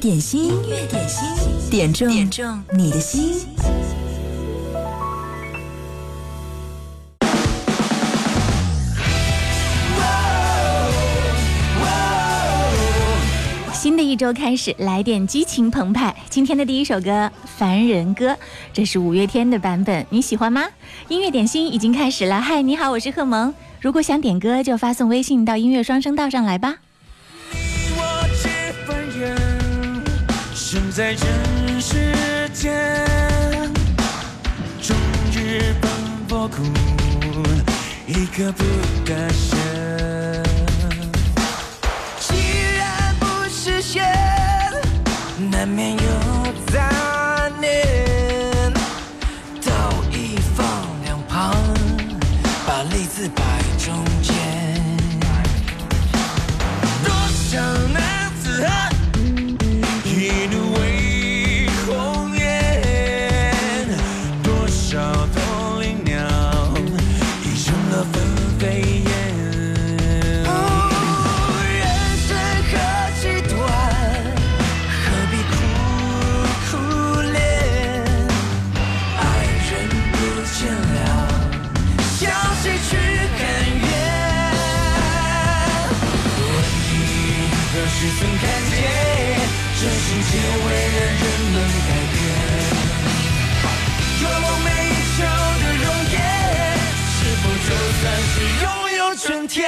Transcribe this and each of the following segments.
点心，音乐点心，点中点中你的心。新的一周开始，来点激情澎湃。今天的第一首歌《凡人歌》，这是五月天的版本，你喜欢吗？音乐点心已经开始了。嗨，你好，我是贺萌。如果想点歌，就发送微信到音乐双声道上来吧。生在人世间，终日奔波苦，一刻不得闲。这世界为人人能改变，若梦寐以求的容颜，是否就算是拥有春天？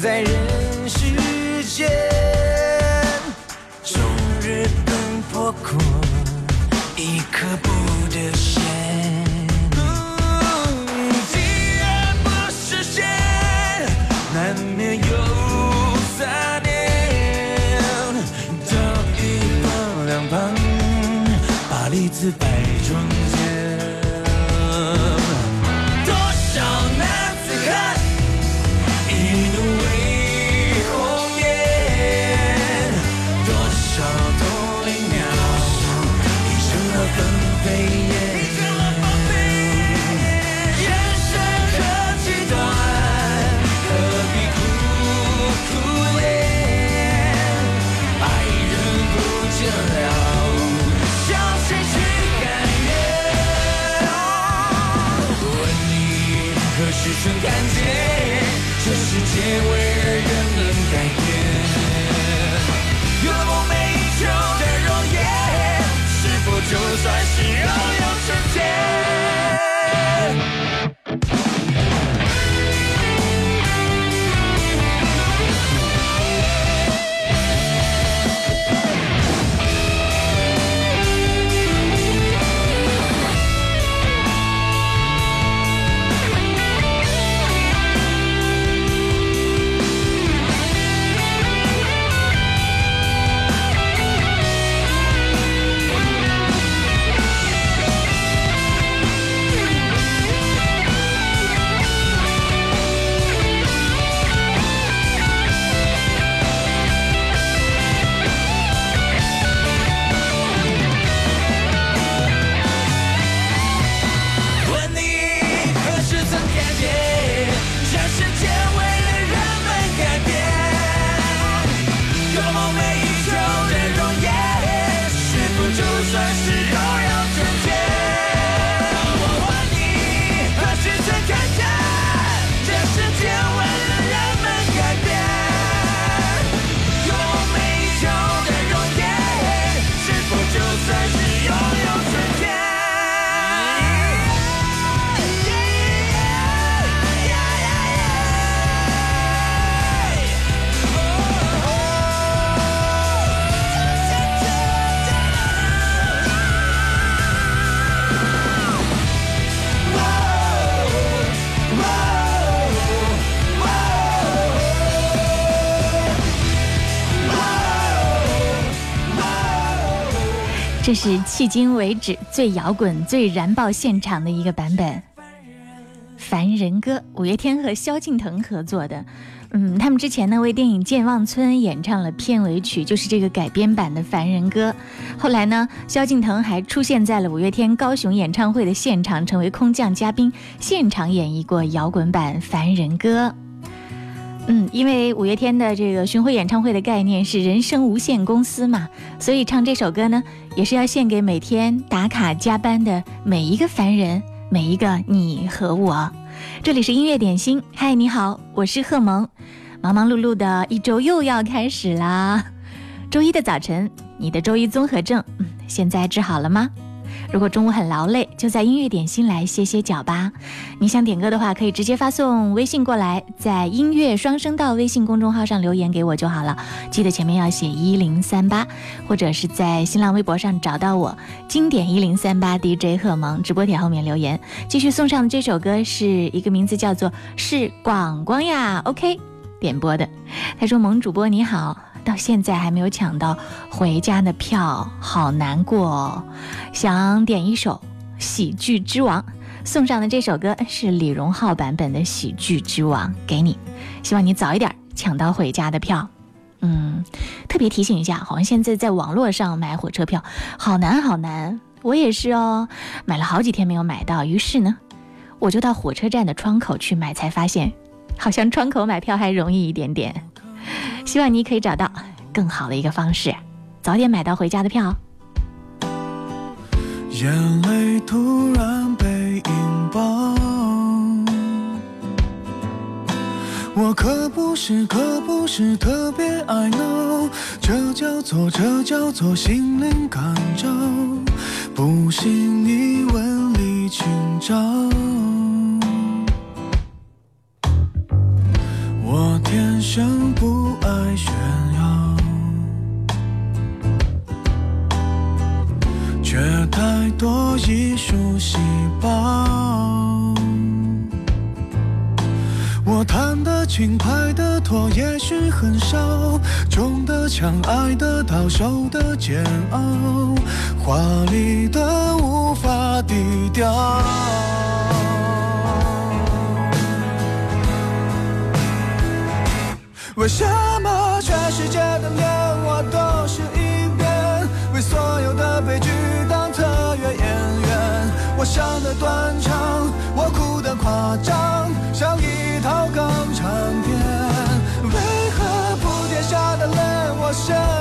在人世间，终日奔波苦，一刻不得闲。既然不是仙，难免有杂念，道一旁，两旁把利字。这是迄今为止最摇滚、最燃爆现场的一个版本，《凡人歌》五月天和萧敬腾合作的。嗯，他们之前呢为电影《健忘村》演唱了片尾曲，就是这个改编版的《凡人歌》。后来呢，萧敬腾还出现在了五月天高雄演唱会的现场，成为空降嘉宾，现场演绎过摇滚版《凡人歌》。嗯，因为五月天的这个巡回演唱会的概念是人生无限公司嘛，所以唱这首歌呢，也是要献给每天打卡加班的每一个凡人，每一个你和我。这里是音乐点心，嗨，你好，我是贺萌。忙忙碌碌的一周又要开始啦，周一的早晨，你的周一综合症，嗯，现在治好了吗？如果中午很劳累，就在音乐点心来歇歇脚吧。你想点歌的话，可以直接发送微信过来，在音乐双声道微信公众号上留言给我就好了，记得前面要写一零三八，或者是在新浪微博上找到我，经典一零三八 DJ 贺萌直播帖后面留言。继续送上的这首歌是一个名字叫做是广广呀，OK 点播的。他说：“萌主播你好。”到现在还没有抢到回家的票，好难过。想点一首《喜剧之王》，送上的这首歌是李荣浩版本的《喜剧之王》，给你。希望你早一点抢到回家的票。嗯，特别提醒一下，好像现在在网络上买火车票好难好难，我也是哦，买了好几天没有买到。于是呢，我就到火车站的窗口去买，才发现，好像窗口买票还容易一点点。希望你可以找到更好的一个方式，早点买到回家的票。眼泪突然被引爆，我可不是可不是特别爱闹，这叫做这叫做心灵感召，不信你问李清照。天生不爱炫耀，却太多艺术细胞。我谈的轻，拍的拖也许很少，中的枪，挨的刀，受的煎熬，华丽的无法低调。为什么全世界的脸我都是一边，为所有的悲剧当特约演员？我笑得断肠，我哭得夸张，像一套港产片。为何铺天下的泪我先？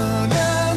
soon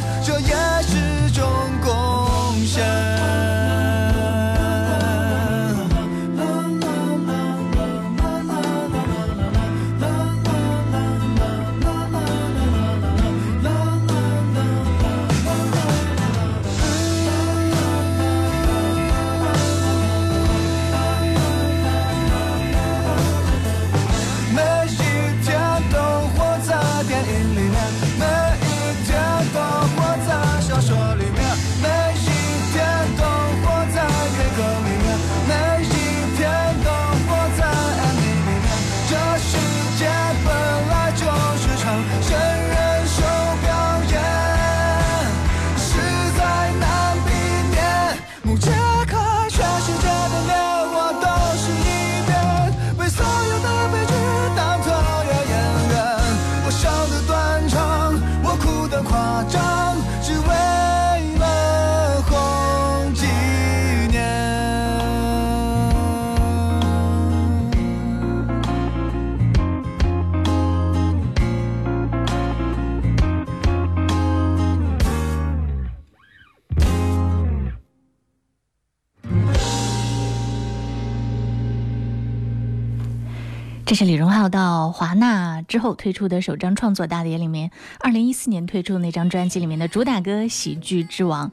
到华纳之后推出的首张创作大碟里面，二零一四年推出那张专辑里面的主打歌《喜剧之王》，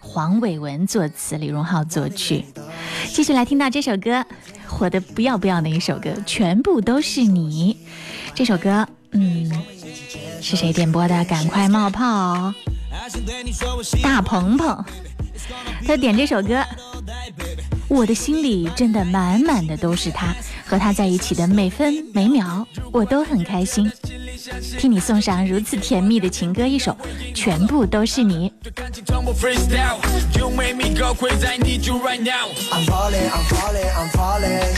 黄伟文作词，李荣浩作曲。继续来听到这首歌，火的不要不要的一首歌，《全部都是你》。这首歌，嗯，是谁点播的？赶快冒泡，大鹏鹏，他点这首歌，我的心里真的满满的都是他。和他在一起的每分每秒，我都很开心。替你送上如此甜蜜的情歌一首，全部都是你。对感情从不 freestyle，You make me go crazy，I need you right now。I'm falling，I'm falling，I'm falling。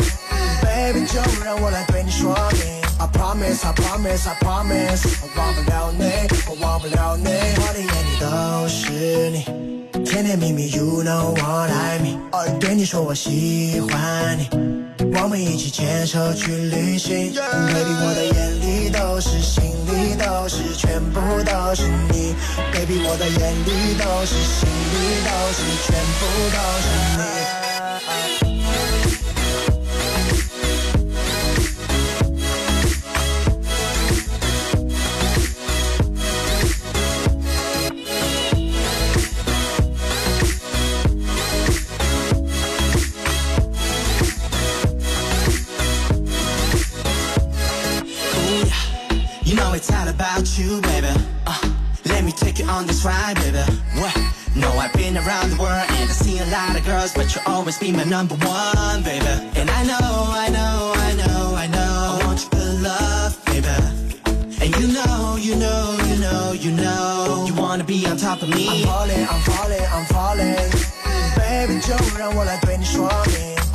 Baby，就让我来对你说明。I promise，I promise，I promise，我忘不了你，我忘不了你，我的眼里都是你。甜甜蜜蜜，You know what I mean。对你说我喜欢你。我们一起牵手去旅行，Baby，我的眼里都是，心里都是，全部都是你，Baby，我的眼里都是，心里都是，全部都是你。you, baby. Uh, let me take you on this ride, baby. What? No, I've been around the world and I've seen a lot of girls, but you'll always be my number one, baby. And I know, I know, I know, I know. I want you for love, baby. And you know, you know, you know, you know, you wanna be on top of me. I'm falling, I'm falling, I'm falling. Baby，就让我来对你说明。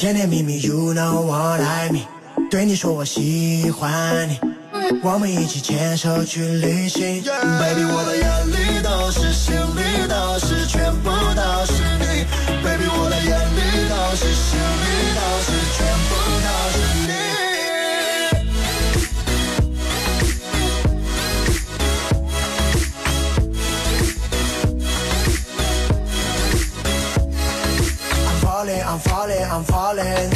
甜甜蜜蜜，You know what I mean。对你说我喜欢你，我们一起牵手去旅行。Baby，我的眼里都是星。d a r l i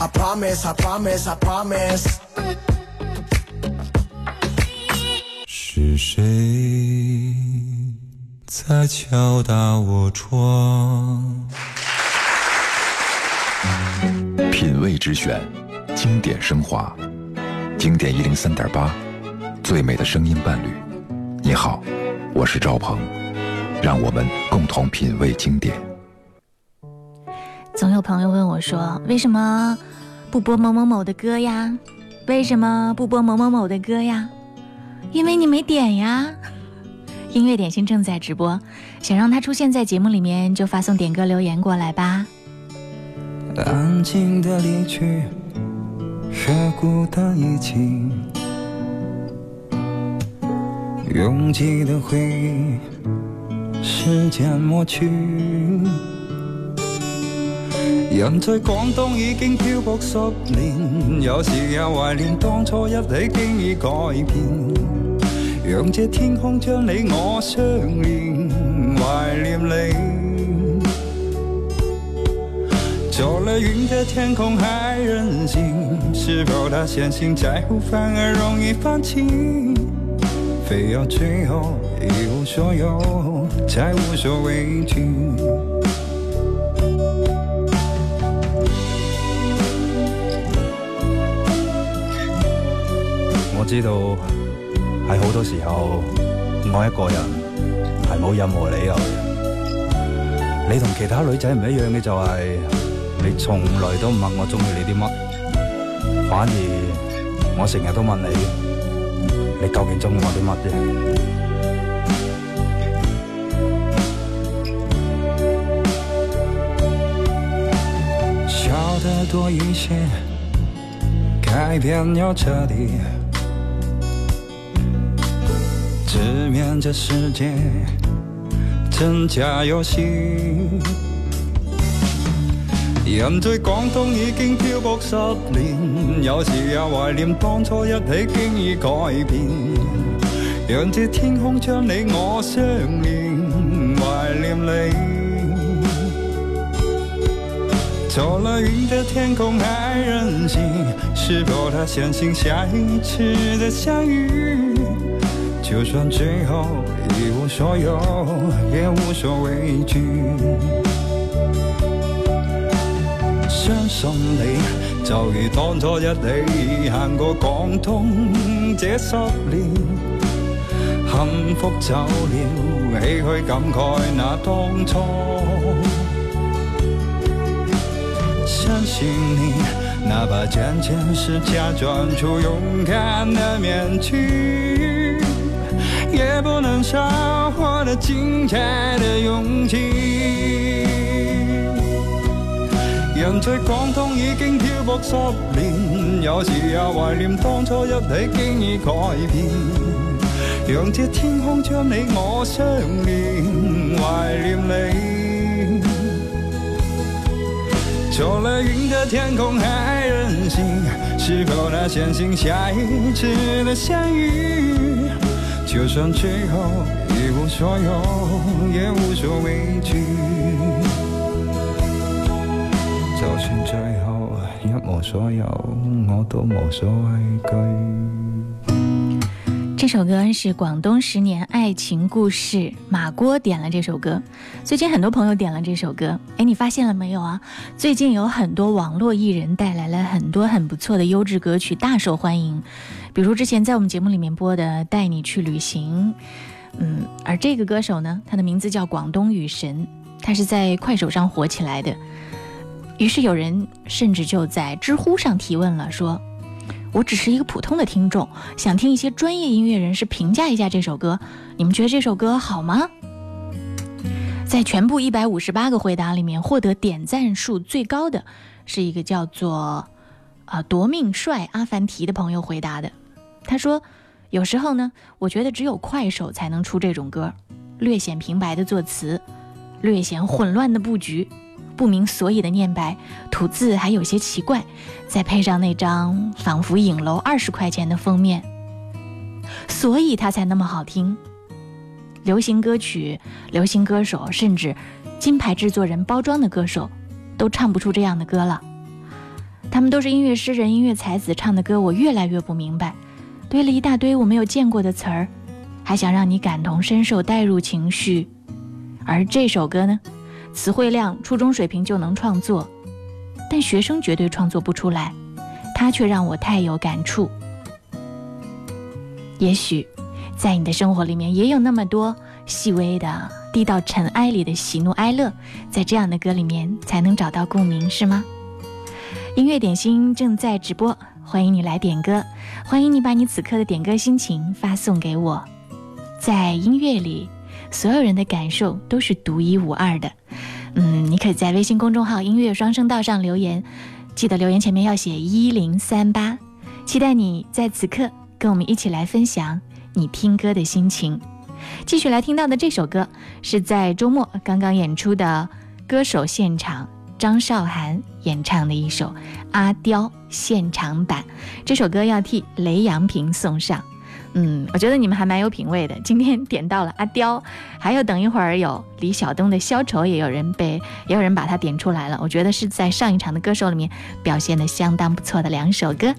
I promise, I promise, I promise. 是谁在敲打我窗？品味之选，经典升华，经典一零三点八，最美的声音伴侣。你好，我是赵鹏，让我们共同品味经典。总有朋友问我，说为什么不播某某某的歌呀？为什么不播某某某的歌呀？因为你没点呀。音乐点心正在直播，想让它出现在节目里面，就发送点歌留言过来吧。安静的离去，和孤单一起，拥挤的回忆，时间抹去。人在广东已经漂泊十年，有时也怀念当初一起，经已改变。让这天空将你我相连，怀念你。走了云的天空还任性，是否太相信在乎反而容易放弃？非要最后一无所有，才无所畏惧。知道，喺好多时候爱一个人系冇任何理由嘅。你同其他女仔唔一样嘅就系，你从来都唔问我中意你啲乜，反而我成日都问你，你究竟中意我啲乜嘢？笑得多一些，改变要彻底。直面这世界真假游戏。人在广东已经漂泊十年，有时也怀念当初一起经已改变。让这天空将你我相连，怀念你。坐了云的天空还任性，是否他相信下一次的相遇？就算最后一无所有，也无所畏惧。相信你，就如当初一起行过广东这十年。幸福走了，唏嘘感慨那当初。相信你，哪怕仅仅是假装出勇敢的面具。也不能少获得精彩的勇气。人在广东已经漂泊十年，有时也怀念当初一起经已改变。让这天空将你我相连，怀念你。走了云的天空还任性，是否能相信下一次的相遇？就算最后一无所有，也无所畏惧。就算最后一无所有，我都无所畏惧。这首歌是广东十年爱情故事马锅点了这首歌，最近很多朋友点了这首歌。哎，你发现了没有啊？最近有很多网络艺人带来了很多很不错的优质歌曲，大受欢迎。比如之前在我们节目里面播的《带你去旅行》，嗯，而这个歌手呢，他的名字叫广东雨神，他是在快手上火起来的。于是有人甚至就在知乎上提问了，说我只是一个普通的听众，想听一些专业音乐人士评价一下这首歌。你们觉得这首歌好吗？在全部一百五十八个回答里面，获得点赞数最高的是一个叫做啊夺命帅阿凡提的朋友回答的。他说：“有时候呢，我觉得只有快手才能出这种歌，略显平白的作词，略显混乱的布局，不明所以的念白，吐字还有些奇怪，再配上那张仿佛影楼二十块钱的封面，所以他才那么好听。流行歌曲、流行歌手，甚至金牌制作人包装的歌手，都唱不出这样的歌了。他们都是音乐诗人、音乐才子唱的歌，我越来越不明白。”堆了一大堆我没有见过的词儿，还想让你感同身受、带入情绪，而这首歌呢，词汇量初中水平就能创作，但学生绝对创作不出来，它却让我太有感触。也许，在你的生活里面也有那么多细微的、低到尘埃里的喜怒哀乐，在这样的歌里面才能找到共鸣，是吗？音乐点心正在直播。欢迎你来点歌，欢迎你把你此刻的点歌心情发送给我。在音乐里，所有人的感受都是独一无二的。嗯，你可以在微信公众号“音乐双声道”上留言，记得留言前面要写一零三八。期待你在此刻跟我们一起来分享你听歌的心情。继续来听到的这首歌，是在周末刚刚演出的歌手现场。张韶涵演唱的一首《阿刁》现场版，这首歌要替雷阳平送上。嗯，我觉得你们还蛮有品味的，今天点到了《阿刁》，还有等一会儿有李晓东的《消愁》，也有人被，也有人把它点出来了。我觉得是在上一场的歌手里面表现的相当不错的两首歌。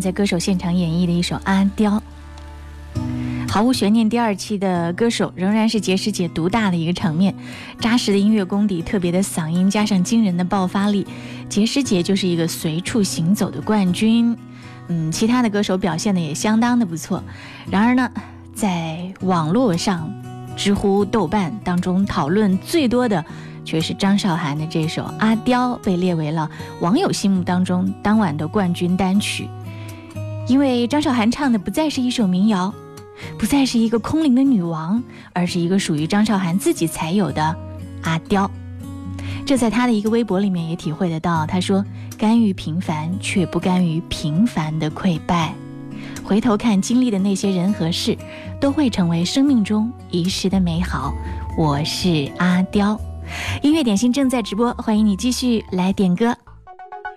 在歌手现场演绎的一首《阿刁》，毫无悬念，第二期的歌手仍然是杰师姐独大的一个场面。扎实的音乐功底、特别的嗓音，加上惊人的爆发力，杰师姐就是一个随处行走的冠军。嗯，其他的歌手表现的也相当的不错。然而呢，在网络上，知乎、豆瓣当中讨论最多的，却是张韶涵的这首《阿刁》，被列为了网友心目当中当晚的冠军单曲。因为张韶涵唱的不再是一首民谣，不再是一个空灵的女王，而是一个属于张韶涵自己才有的阿刁。这在他的一个微博里面也体会得到。他说：“甘于平凡，却不甘于平凡的溃败。回头看经历的那些人和事，都会成为生命中遗失的美好。”我是阿刁。音乐点心正在直播，欢迎你继续来点歌。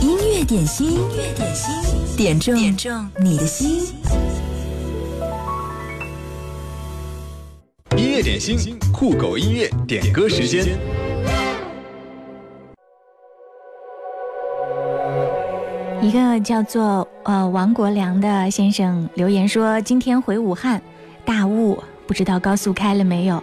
音乐点心，音乐点心，点中点中你的心。音乐点心，酷狗音乐点歌时间。一个叫做呃王国良的先生留言说：“今天回武汉，大雾，不知道高速开了没有。”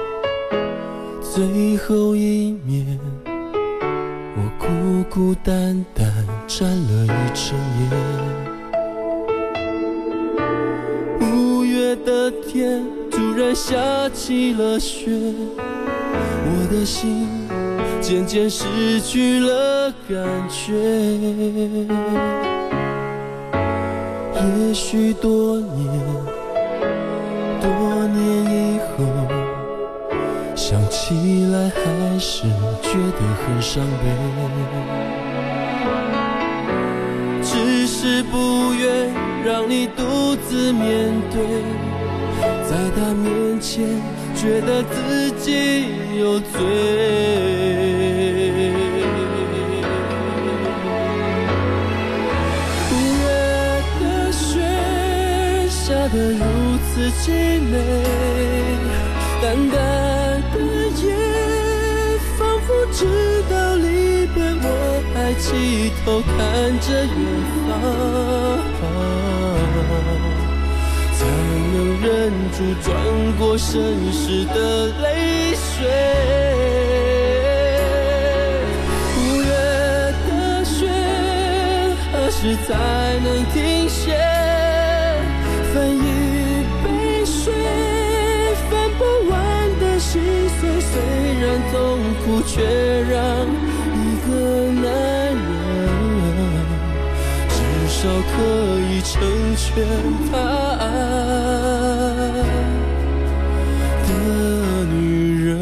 最后一面，我孤孤单单站了一整夜。五月的天突然下起了雪，我的心渐渐失去了感觉。也许多年。开始觉得很伤悲，只是不愿让你独自面对，在他面前觉得自己有罪。五月的雪下得如此凄美，淡淡。直到离别，我还低头看着远方，才能忍住转过身时的泪水。五月的雪，何时才能停歇？翻一。痛苦，却让一个男人至少可以成全他爱的女人。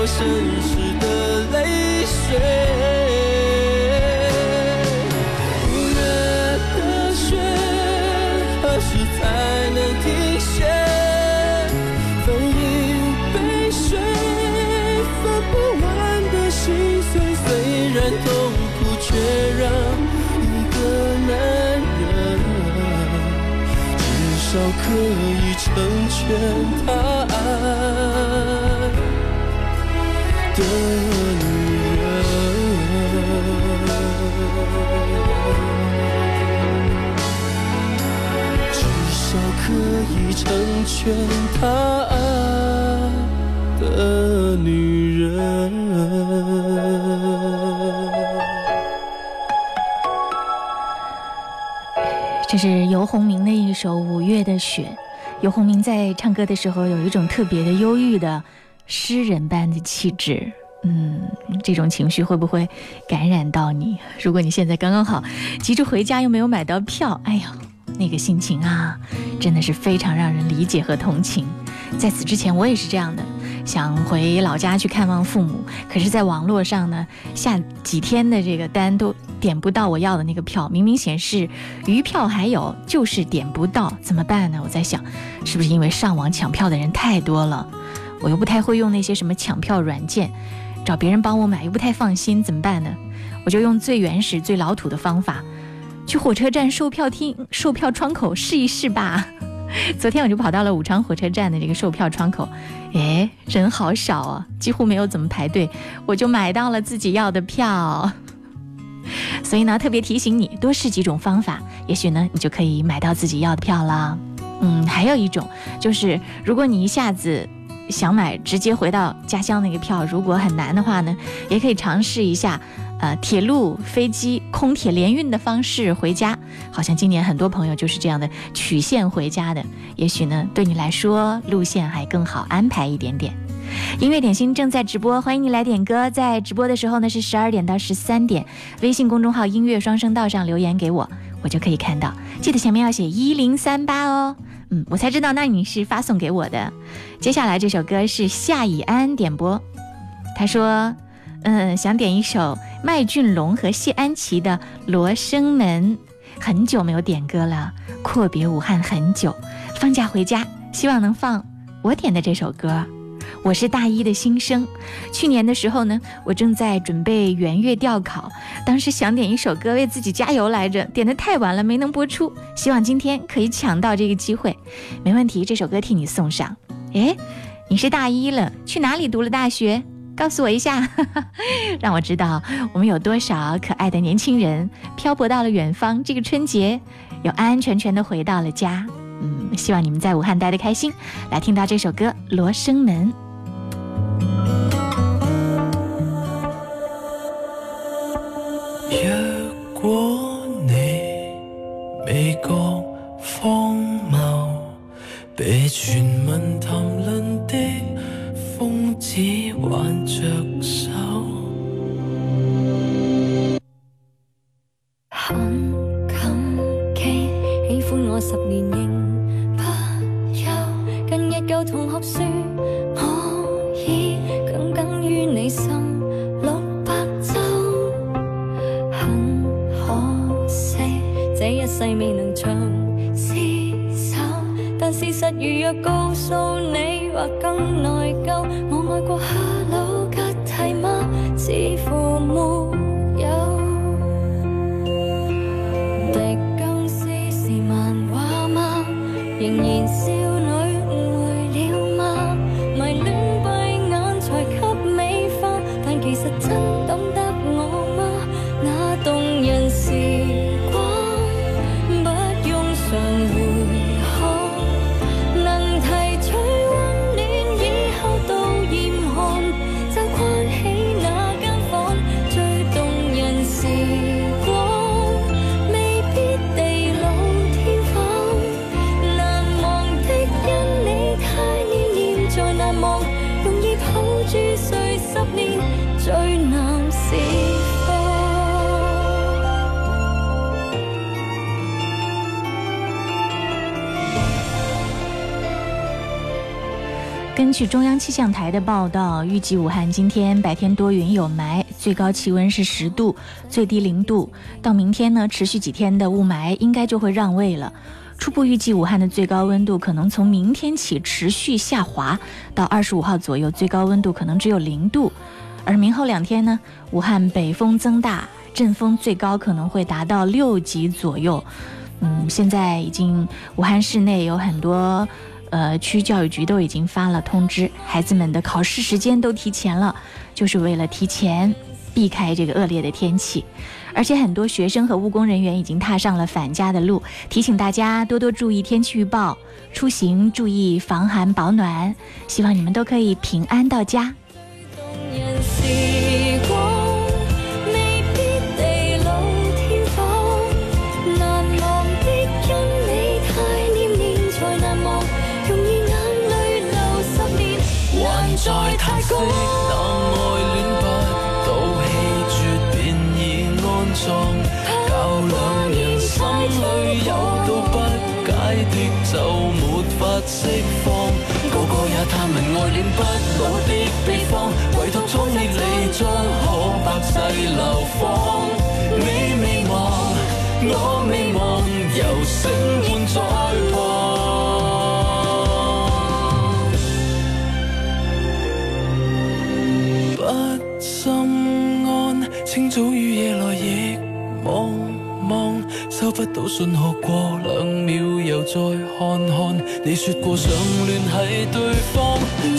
我绅士的泪水，五月的雪何时才能停歇？分一杯水，分不完的心碎。虽然痛苦，却让一个男人至少可以成全他。成全他爱的女人。这是尤鸿明的一首《五月的雪》。尤鸿明在唱歌的时候有一种特别的忧郁的诗人般的气质。嗯，这种情绪会不会感染到你？如果你现在刚刚好急着回家又没有买到票，哎呀，那个心情啊，真的是非常让人理解和同情。在此之前，我也是这样的，想回老家去看望父母。可是，在网络上呢，下几天的这个单都点不到我要的那个票，明明显示余票还有，就是点不到，怎么办呢？我在想，是不是因为上网抢票的人太多了？我又不太会用那些什么抢票软件，找别人帮我买又不太放心，怎么办呢？我就用最原始、最老土的方法。去火车站售票厅售票窗口试一试吧。昨天我就跑到了武昌火车站的这个售票窗口，哎，人好少啊，几乎没有怎么排队，我就买到了自己要的票。所以呢，特别提醒你，多试几种方法，也许呢，你就可以买到自己要的票了。嗯，还有一种就是，如果你一下子想买直接回到家乡那个票，如果很难的话呢，也可以尝试一下。呃，铁路、飞机、空铁联运的方式回家，好像今年很多朋友就是这样的曲线回家的。也许呢，对你来说路线还更好安排一点点。音乐点心正在直播，欢迎你来点歌。在直播的时候呢，是十二点到十三点，微信公众号“音乐双声道”上留言给我，我就可以看到。记得前面要写一零三八哦，嗯，我才知道那你是发送给我的。接下来这首歌是夏以安点播，他说。嗯，想点一首麦浚龙和谢安琪的《罗生门》，很久没有点歌了，阔别武汉很久，放假回家，希望能放我点的这首歌。我是大一的新生，去年的时候呢，我正在准备元月调考，当时想点一首歌为自己加油来着，点的太晚了没能播出，希望今天可以抢到这个机会，没问题，这首歌替你送上。哎，你是大一了，去哪里读了大学？告诉我一下，让我知道我们有多少可爱的年轻人漂泊到了远方。这个春节，又安安全全的回到了家。嗯，希望你们在武汉待得开心。来，听到这首歌《罗生门》。果你荒谬，被谈论的挽着手，很感激，喜歡我十年仍不休。近日舊同學説，我已耿耿於你心六百週。很可惜，這一世未能長厮守。但事實如若告訴你，或更內疚，我愛過。仍然笑。据中央气象台的报道，预计武汉今天白天多云有霾，最高气温是十度，最低零度。到明天呢，持续几天的雾霾应该就会让位了。初步预计，武汉的最高温度可能从明天起持续下滑，到二十五号左右，最高温度可能只有零度。而明后两天呢，武汉北风增大，阵风最高可能会达到六级左右。嗯，现在已经，武汉市内有很多。呃，区教育局都已经发了通知，孩子们的考试时间都提前了，就是为了提前避开这个恶劣的天气。而且很多学生和务工人员已经踏上了返家的路，提醒大家多多注意天气预报，出行注意防寒保暖，希望你们都可以平安到家。那爱恋不到气绝便已安葬，教两人心里有道不解的就没法释放。个个也探问爱恋不老的地方，唯独祝你你终可百世流芳。你未忘，我未忘，由生伴在。旧信号过两秒，又再看看。你说过想联系对方。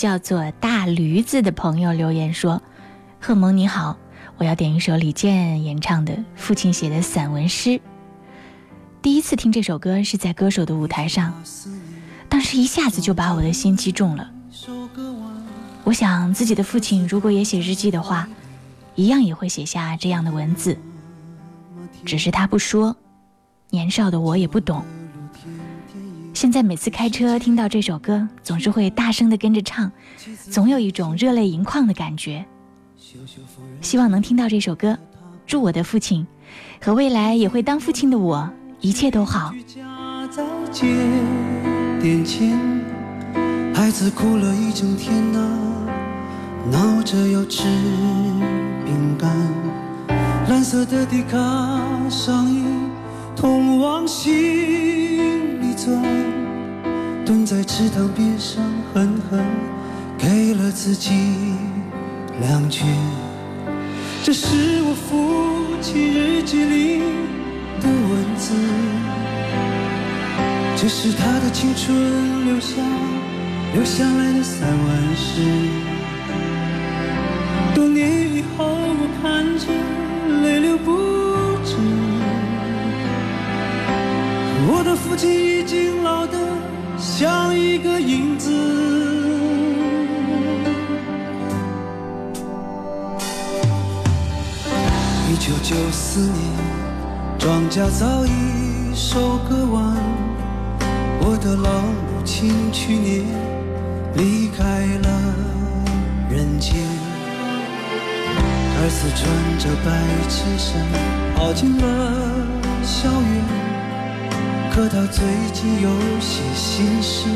叫做大驴子的朋友留言说：“贺蒙你好，我要点一首李健演唱的《父亲写的散文诗》。第一次听这首歌是在歌手的舞台上，当时一下子就把我的心击中了。我想自己的父亲如果也写日记的话，一样也会写下这样的文字，只是他不说。年少的我也不懂。”现在每次开车听到这首歌，总是会大声的跟着唱，总有一种热泪盈眶的感觉。希望能听到这首歌，祝我的父亲和未来也会当父亲的我一切都好。蓝色的迪卡上往蹲在池塘边上，狠狠给了自己两拳。这是我父亲日记里的文字，这是他的青春留下留下来的散文诗，多年。父亲已经老得像一个影子。一九九四年，庄稼早已收割完，我的老母亲去年离开了人间。儿子穿着白衬衫跑进了校园。可他最近有些心事，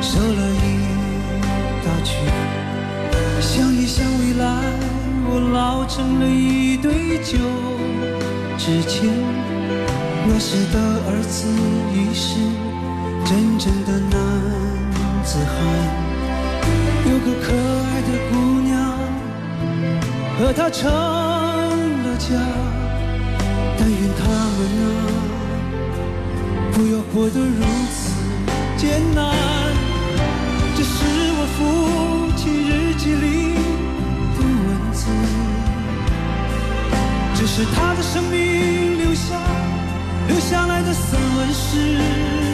受了一大圈。想一想未来，我老成了一堆旧纸钱。那时的儿子已是真正的男子汉，有个可爱的姑娘，和他成了家。但愿他们啊。不要过得如此艰难，这是我父亲日记里的文字，这是他的生命留下留下来的散文诗。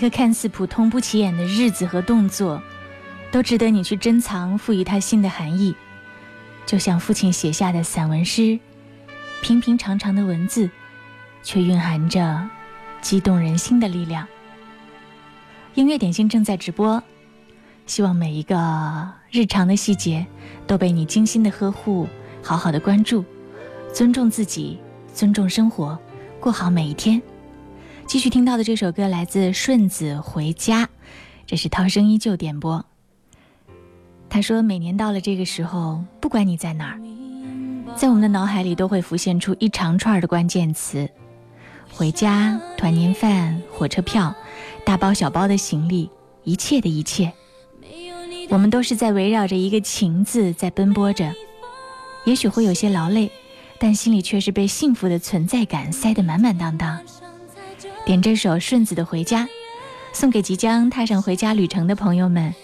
一个看似普通、不起眼的日子和动作，都值得你去珍藏，赋予它新的含义。就像父亲写下的散文诗，平平常常的文字，却蕴含着激动人心的力量。音乐点心正在直播，希望每一个日常的细节都被你精心的呵护，好好的关注，尊重自己，尊重生活，过好每一天。继续听到的这首歌来自顺子回家，这是涛声依旧点播。他说：“每年到了这个时候，不管你在哪儿，在我们的脑海里都会浮现出一长串的关键词：回家、团年饭、火车票、大包小包的行李，一切的一切。我们都是在围绕着一个‘情’字在奔波着，也许会有些劳累，但心里却是被幸福的存在感塞得满满当当。”点这首顺子的《回家》，送给即将踏上回家旅程的朋友们，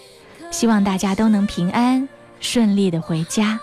希望大家都能平安顺利的回家。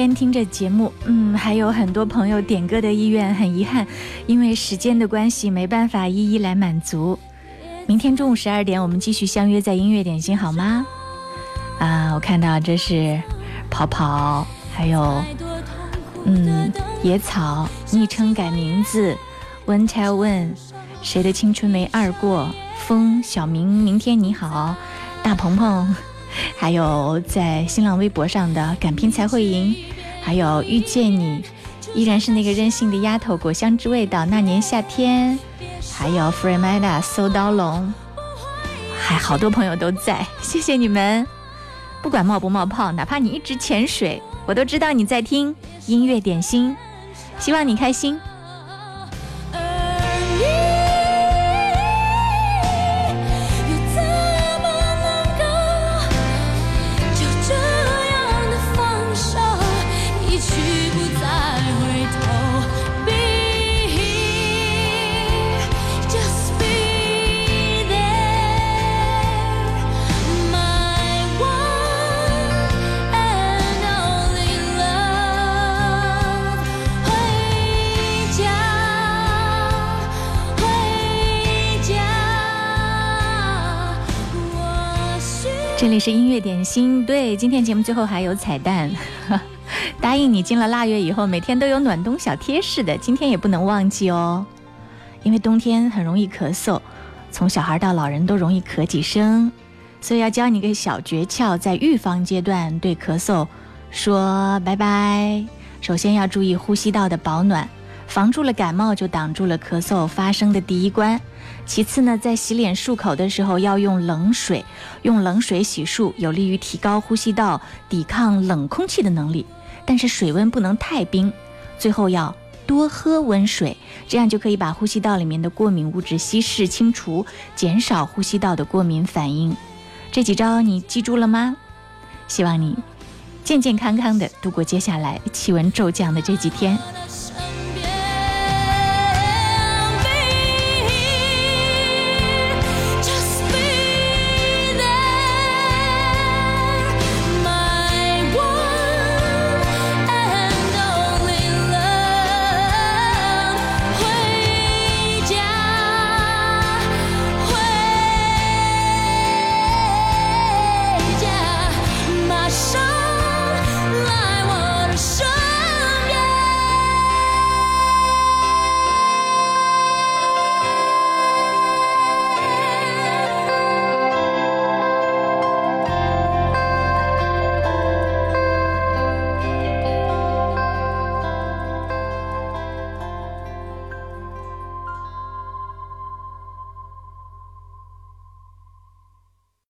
边听着节目，嗯，还有很多朋友点歌的意愿，很遗憾，因为时间的关系，没办法一一来满足。明天中午十二点，我们继续相约在音乐点心，好吗？啊，我看到这是跑跑，还有嗯野草，昵称改名字 w e n t l l when，谁的青春没二过，风小明，明天你好，大鹏鹏。还有在新浪微博上的“敢拼才会赢”，还有“遇见你”，依然是那个任性的丫头，果香之味道，那年夏天，还有《Freemada》《搜刀龙》，还好多朋友都在，谢谢你们，不管冒不冒泡，哪怕你一直潜水，我都知道你在听音乐点心，希望你开心。这里是音乐点心，对，今天节目最后还有彩蛋，答应你，进了腊月以后，每天都有暖冬小贴士的，今天也不能忘记哦，因为冬天很容易咳嗽，从小孩到老人都容易咳几声，所以要教你个小诀窍，在预防阶段对咳嗽说拜拜。首先要注意呼吸道的保暖。防住了感冒，就挡住了咳嗽发生的第一关。其次呢，在洗脸漱口的时候要用冷水，用冷水洗漱有利于提高呼吸道抵抗冷空气的能力，但是水温不能太冰。最后要多喝温水，这样就可以把呼吸道里面的过敏物质稀释清除，减少呼吸道的过敏反应。这几招你记住了吗？希望你健健康康的度过接下来气温骤降的这几天。